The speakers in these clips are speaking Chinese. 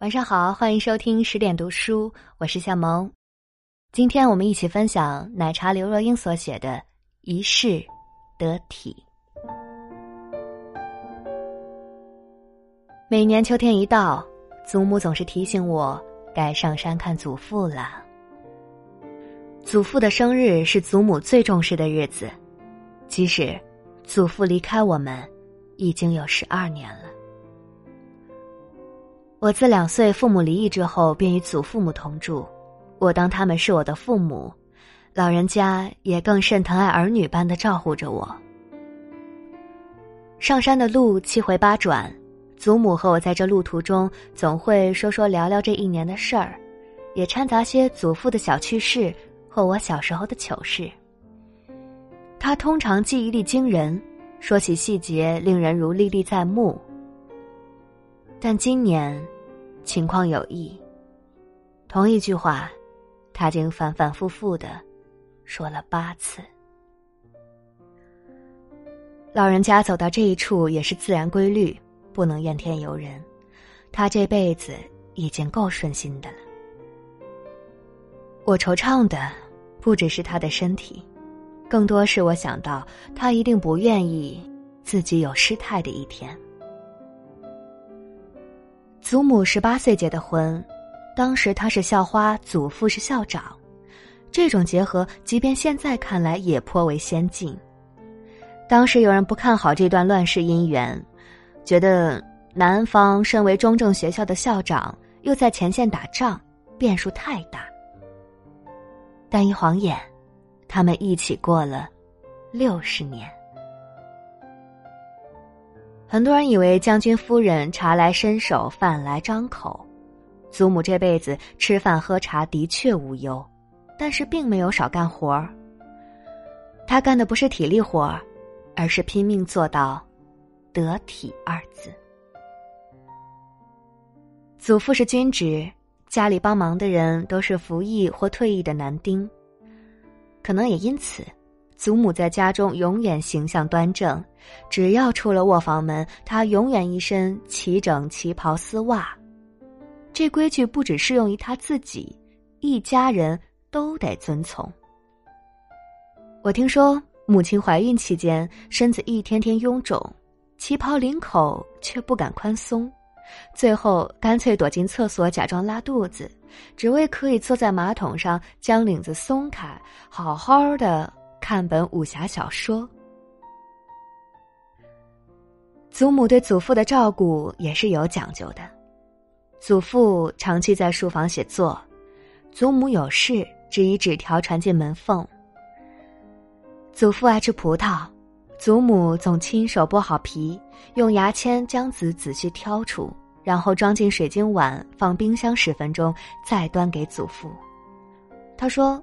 晚上好，欢迎收听十点读书，我是夏萌。今天我们一起分享奶茶刘若英所写的《一世得体》。每年秋天一到，祖母总是提醒我该上山看祖父了。祖父的生日是祖母最重视的日子，即使祖父离开我们已经有十二年了。我自两岁父母离异之后，便与祖父母同住。我当他们是我的父母，老人家也更甚疼爱儿女般的照顾着我。上山的路七回八转，祖母和我在这路途中总会说说聊聊这一年的事儿，也掺杂些祖父的小趣事或我小时候的糗事。他通常记忆力惊人，说起细节令人如历历在目。但今年，情况有异。同一句话，他竟反反复复的说了八次。老人家走到这一处也是自然规律，不能怨天尤人。他这辈子已经够顺心的了。我惆怅的不只是他的身体，更多是我想到他一定不愿意自己有失态的一天。祖母十八岁结的婚，当时她是校花，祖父是校长，这种结合，即便现在看来也颇为先进。当时有人不看好这段乱世姻缘，觉得男方身为中正学校的校长，又在前线打仗，变数太大。但一晃眼，他们一起过了六十年。很多人以为将军夫人茶来伸手，饭来张口，祖母这辈子吃饭喝茶的确无忧，但是并没有少干活儿。她干的不是体力活儿，而是拼命做到“得体”二字。祖父是军职，家里帮忙的人都是服役或退役的男丁，可能也因此。祖母在家中永远形象端正，只要出了卧房门，她永远一身齐整旗袍丝袜。这规矩不只适用于她自己，一家人都得遵从。我听说母亲怀孕期间身子一天天臃肿，旗袍领口却不敢宽松，最后干脆躲进厕所假装拉肚子，只为可以坐在马桶上将领子松开，好好的。看本武侠小说，祖母对祖父的照顾也是有讲究的。祖父长期在书房写作，祖母有事只以纸条传进门缝。祖父爱吃葡萄，祖母总亲手剥好皮，用牙签将籽仔细挑出，然后装进水晶碗，放冰箱十分钟，再端给祖父。他说：“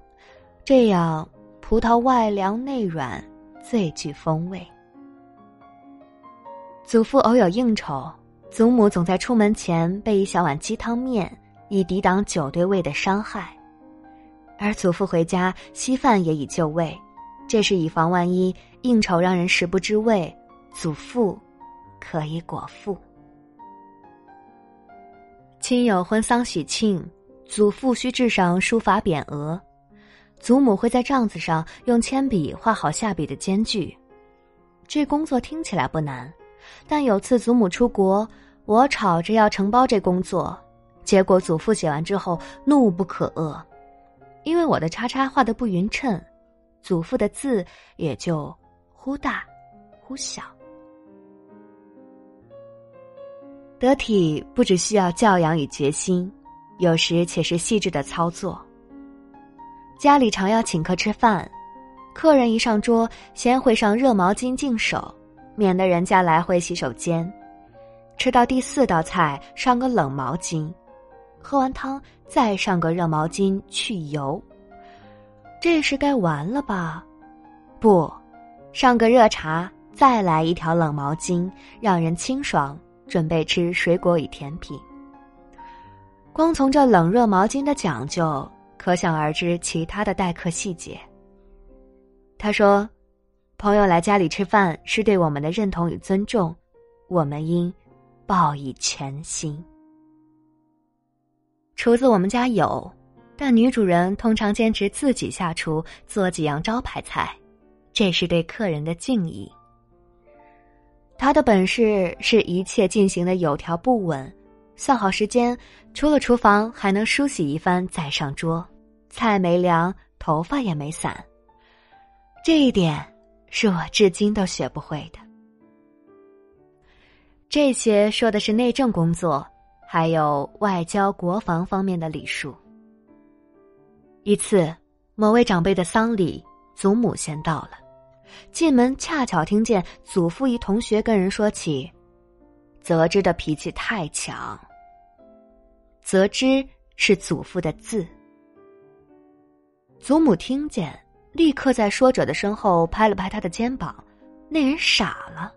这样。”葡萄外凉内软，最具风味。祖父偶有应酬，祖母总在出门前备一小碗鸡汤面，以抵挡酒对胃的伤害。而祖父回家，稀饭也已就位，这是以防万一应酬让人食不知味，祖父可以果腹。亲友婚丧喜庆，祖父需制上书法匾额。祖母会在帐子上用铅笔画好下笔的间距，这工作听起来不难，但有次祖母出国，我吵着要承包这工作，结果祖父写完之后怒不可遏，因为我的叉叉画的不匀称，祖父的字也就忽大忽小。得体不只需要教养与决心，有时且是细致的操作。家里常要请客吃饭，客人一上桌，先会上热毛巾净手，免得人家来回洗手间。吃到第四道菜，上个冷毛巾，喝完汤再上个热毛巾去油。这是该完了吧？不，上个热茶，再来一条冷毛巾，让人清爽，准备吃水果与甜品。光从这冷热毛巾的讲究。可想而知，其他的待客细节。他说：“朋友来家里吃饭是对我们的认同与尊重，我们应报以全心。”厨子我们家有，但女主人通常坚持自己下厨做几样招牌菜，这是对客人的敬意。她的本事是一切进行的有条不紊，算好时间，除了厨房还能梳洗一番再上桌，菜没凉，头发也没散。这一点是我至今都学不会的。这些说的是内政工作，还有外交、国防方面的礼数。一次，某位长辈的丧礼，祖母先到了。进门恰巧听见祖父一同学跟人说起，泽之的脾气太强。泽之是祖父的字。祖母听见，立刻在说者的身后拍了拍他的肩膀，那人傻了。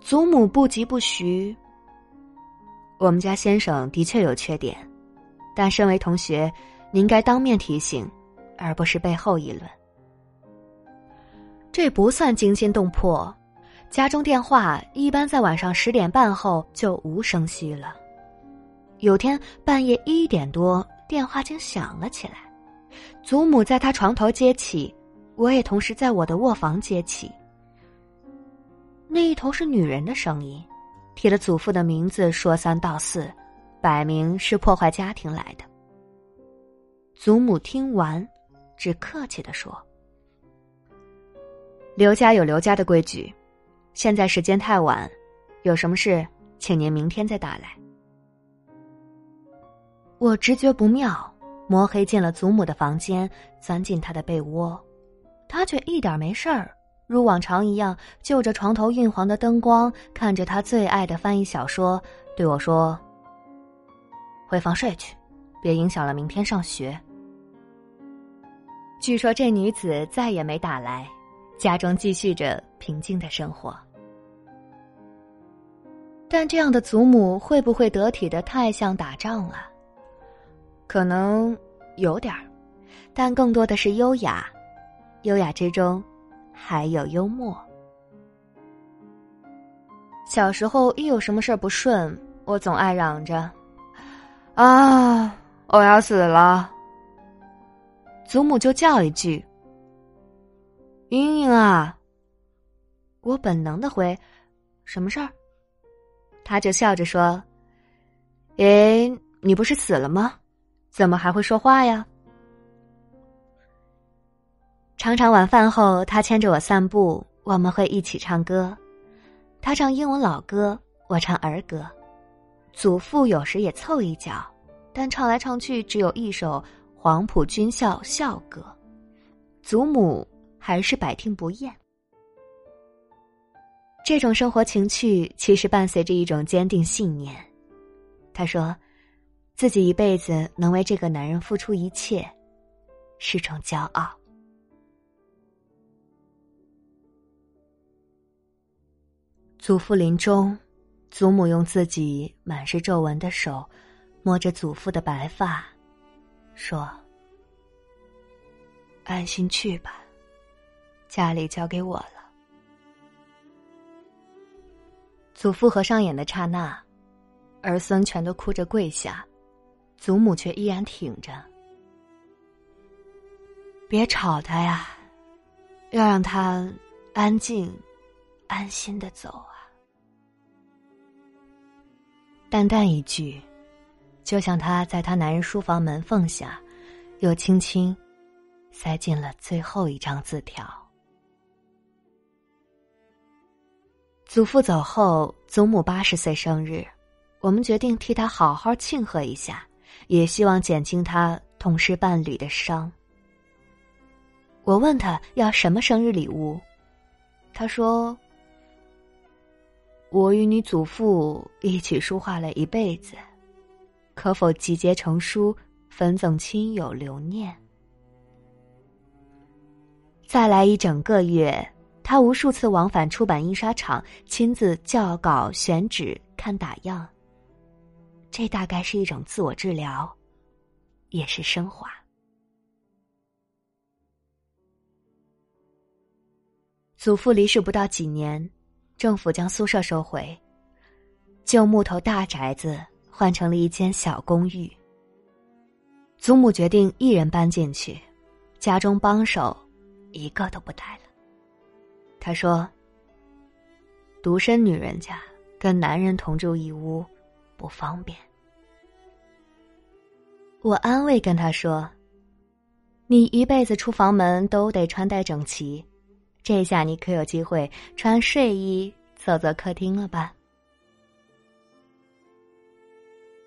祖母不疾不徐。我们家先生的确有缺点，但身为同学，您该当面提醒，而不是背后议论。这不算惊心动魄，家中电话一般在晚上十点半后就无声息了。有天半夜一点多，电话竟响了起来，祖母在他床头接起，我也同时在我的卧房接起。那一头是女人的声音，提了祖父的名字说三道四，摆明是破坏家庭来的。祖母听完，只客气的说。刘家有刘家的规矩，现在时间太晚，有什么事，请您明天再打来。我直觉不妙，摸黑进了祖母的房间，钻进她的被窝，她却一点没事儿，如往常一样，就着床头晕黄的灯光，看着她最爱的翻译小说，对我说：“回房睡去，别影响了明天上学。”据说这女子再也没打来。家中继续着平静的生活，但这样的祖母会不会得体的太像打仗了？可能有点儿，但更多的是优雅，优雅之中还有幽默。小时候一有什么事儿不顺，我总爱嚷着：“啊，我要死了！”祖母就叫一句。莹莹啊，我本能的回：“什么事儿？”他就笑着说：“诶，你不是死了吗？怎么还会说话呀？”常常晚饭后，他牵着我散步，我们会一起唱歌。他唱英文老歌，我唱儿歌。祖父有时也凑一脚，但唱来唱去只有一首《黄埔军校校歌》。祖母。还是百听不厌。这种生活情趣其实伴随着一种坚定信念。他说，自己一辈子能为这个男人付出一切，是种骄傲。祖父临终，祖母用自己满是皱纹的手摸着祖父的白发，说：“安心去吧。”家里交给我了。祖父合上眼的刹那，儿孙全都哭着跪下，祖母却依然挺着。别吵他呀，要让他安静、安心的走啊。淡淡一句，就像他在他男人书房门缝下，又轻轻塞进了最后一张字条。祖父走后，祖母八十岁生日，我们决定替他好好庆贺一下，也希望减轻他同事伴侣的伤。我问他要什么生日礼物，他说：“我与你祖父一起书画了一辈子，可否集结成书，分赠亲友留念？”再来一整个月。他无数次往返出版印刷厂，亲自校稿、选纸、看打样。这大概是一种自我治疗，也是升华。祖父离世不到几年，政府将宿舍收回，旧木头大宅子换成了一间小公寓，祖母决定一人搬进去，家中帮手一个都不带了。他说：“独身女人家跟男人同住一屋，不方便。”我安慰跟他说：“你一辈子出房门都得穿戴整齐，这下你可有机会穿睡衣走走客厅了吧？”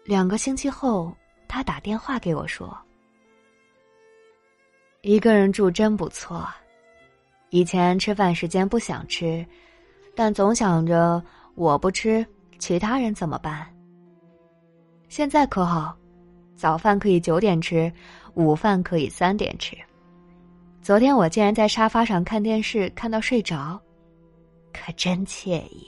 两个星期后，他打电话给我说：“一个人住真不错，以前吃饭时间不想吃，但总想着我不吃，其他人怎么办？现在可好。”早饭可以九点吃，午饭可以三点吃。昨天我竟然在沙发上看电视，看到睡着，可真惬意。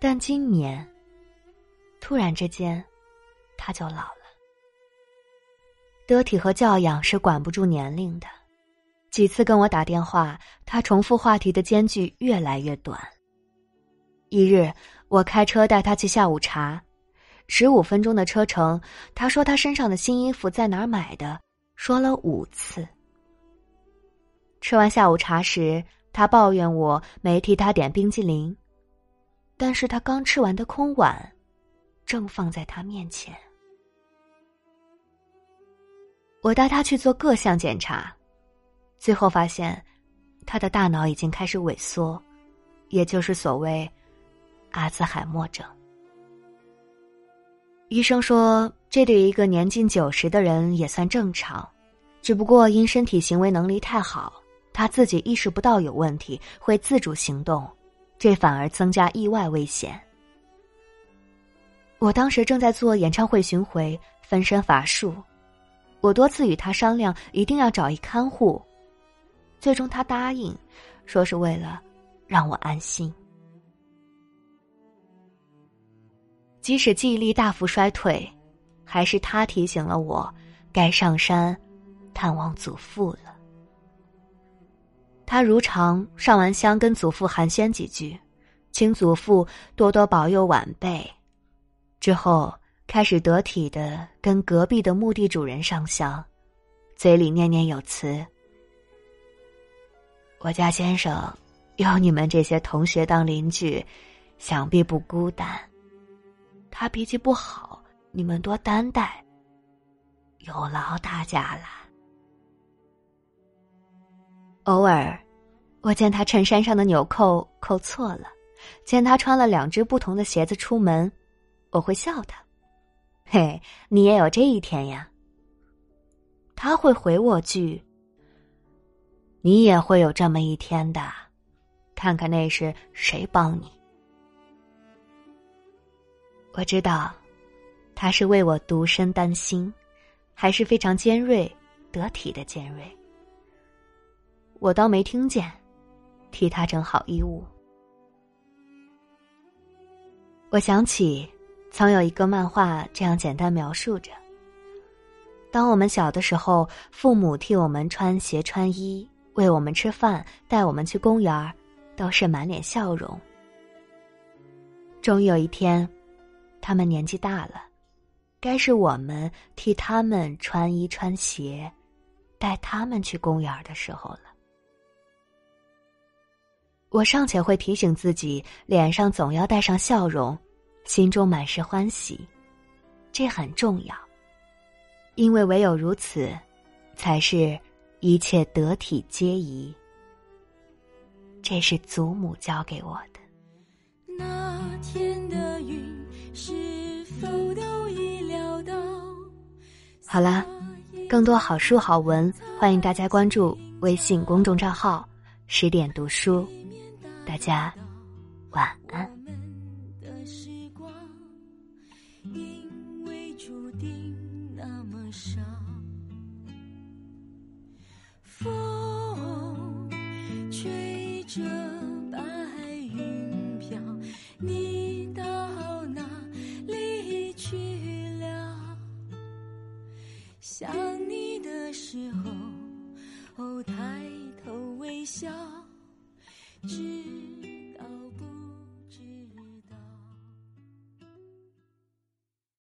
但今年，突然之间，他就老了。得体和教养是管不住年龄的，几次跟我打电话，他重复话题的间距越来越短。一日，我开车带他去下午茶，十五分钟的车程。他说他身上的新衣服在哪儿买的，说了五次。吃完下午茶时，他抱怨我没替他点冰激凌，但是他刚吃完的空碗，正放在他面前。我带他去做各项检查，最后发现，他的大脑已经开始萎缩，也就是所谓。阿兹海默症。医生说，这对一个年近九十的人也算正常，只不过因身体行为能力太好，他自己意识不到有问题，会自主行动，这反而增加意外危险。我当时正在做演唱会巡回，分身乏术，我多次与他商量，一定要找一看护，最终他答应，说是为了让我安心。即使记忆力大幅衰退，还是他提醒了我，该上山探望祖父了。他如常上完香，跟祖父寒暄几句，请祖父多多保佑晚辈。之后开始得体的跟隔壁的墓地主人上香，嘴里念念有词：“我家先生有你们这些同学当邻居，想必不孤单。”他脾气不好，你们多担待。有劳大家了。偶尔，我见他衬衫上的纽扣扣错了，见他穿了两只不同的鞋子出门，我会笑他：“嘿，你也有这一天呀。”他会回我句：“你也会有这么一天的，看看那是谁帮你。”我知道，他是为我独身担心，还是非常尖锐、得体的尖锐。我当没听见，替他整好衣物。我想起，曾有一个漫画这样简单描述着：当我们小的时候，父母替我们穿鞋穿衣，喂我们吃饭，带我们去公园都是满脸笑容。终于有一天。他们年纪大了，该是我们替他们穿衣穿鞋，带他们去公园的时候了。我尚且会提醒自己，脸上总要带上笑容，心中满是欢喜，这很重要，因为唯有如此，才是一切得体皆宜。这是祖母教给我的。好了，更多好书好文，欢迎大家关注微信公众账号十点读书。大家晚安。因为注定那么少。